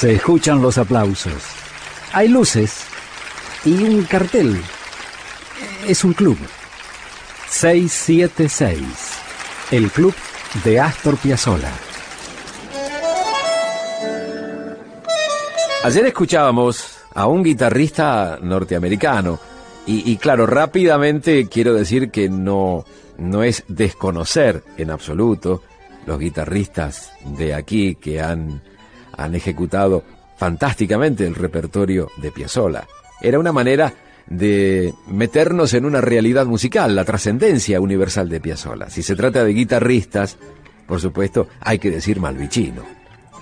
Se escuchan los aplausos. Hay luces y un cartel. Es un club. 676. El club de Astor Piazzolla. Ayer escuchábamos a un guitarrista norteamericano y, claro, rápidamente quiero decir que no, no es desconocer en absoluto los guitarristas de aquí que han, han ejecutado fantásticamente el repertorio de Piazzolla. Era una manera de meternos en una realidad musical, la trascendencia universal de Piazzolla. Si se trata de guitarristas, por supuesto, hay que decir Malvicino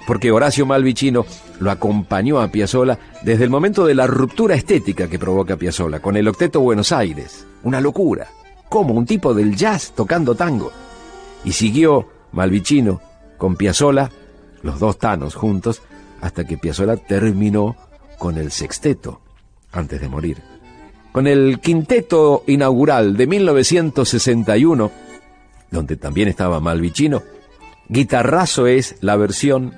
porque Horacio Malvicino lo acompañó a Piazzolla desde el momento de la ruptura estética que provoca Piazzolla con el Octeto Buenos Aires. Una locura. Como un tipo del jazz tocando tango. Y siguió Malvicino con Piazzolla, los dos tanos juntos, hasta que Piazzolla terminó con el sexteto antes de morir. Con el quinteto inaugural de 1961, donde también estaba Malvicino, Guitarrazo es la versión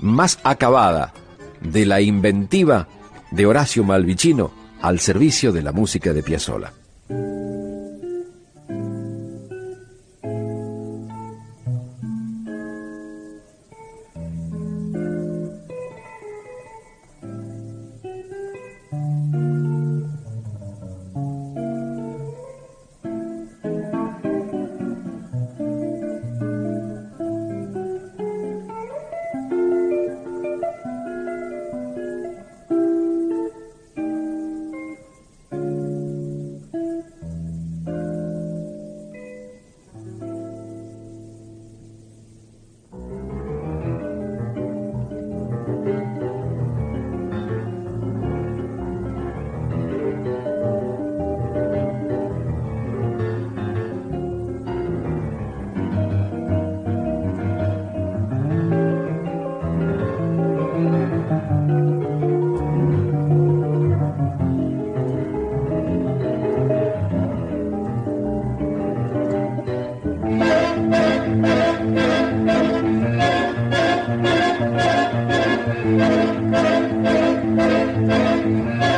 más acabada de la inventiva de Horacio Malvicino al servicio de la música de Piazzolla. Thank you.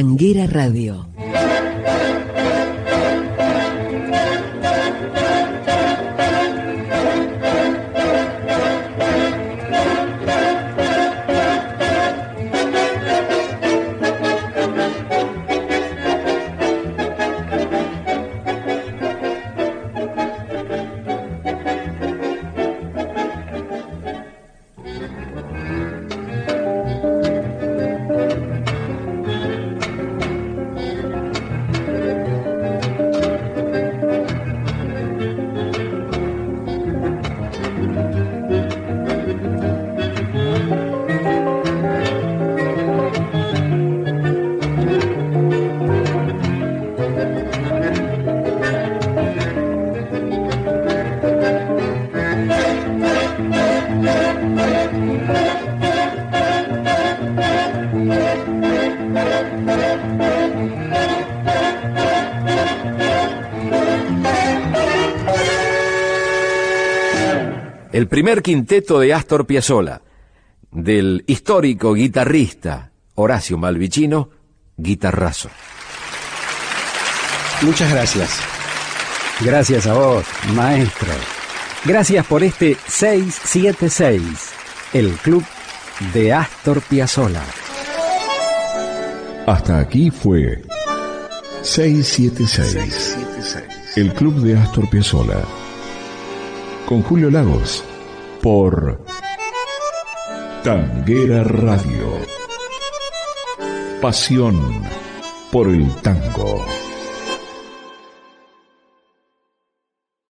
Tanguera Radio. El primer quinteto de Astor Piazzolla, del histórico guitarrista Horacio Malvicino, guitarrazo. Muchas gracias. Gracias a vos, maestro. Gracias por este 676, el club de Astor Piazzolla. Hasta aquí fue 676, el club de Astor Piazzolla. Con Julio Lagos, por Tanguera Radio. Pasión por el tango.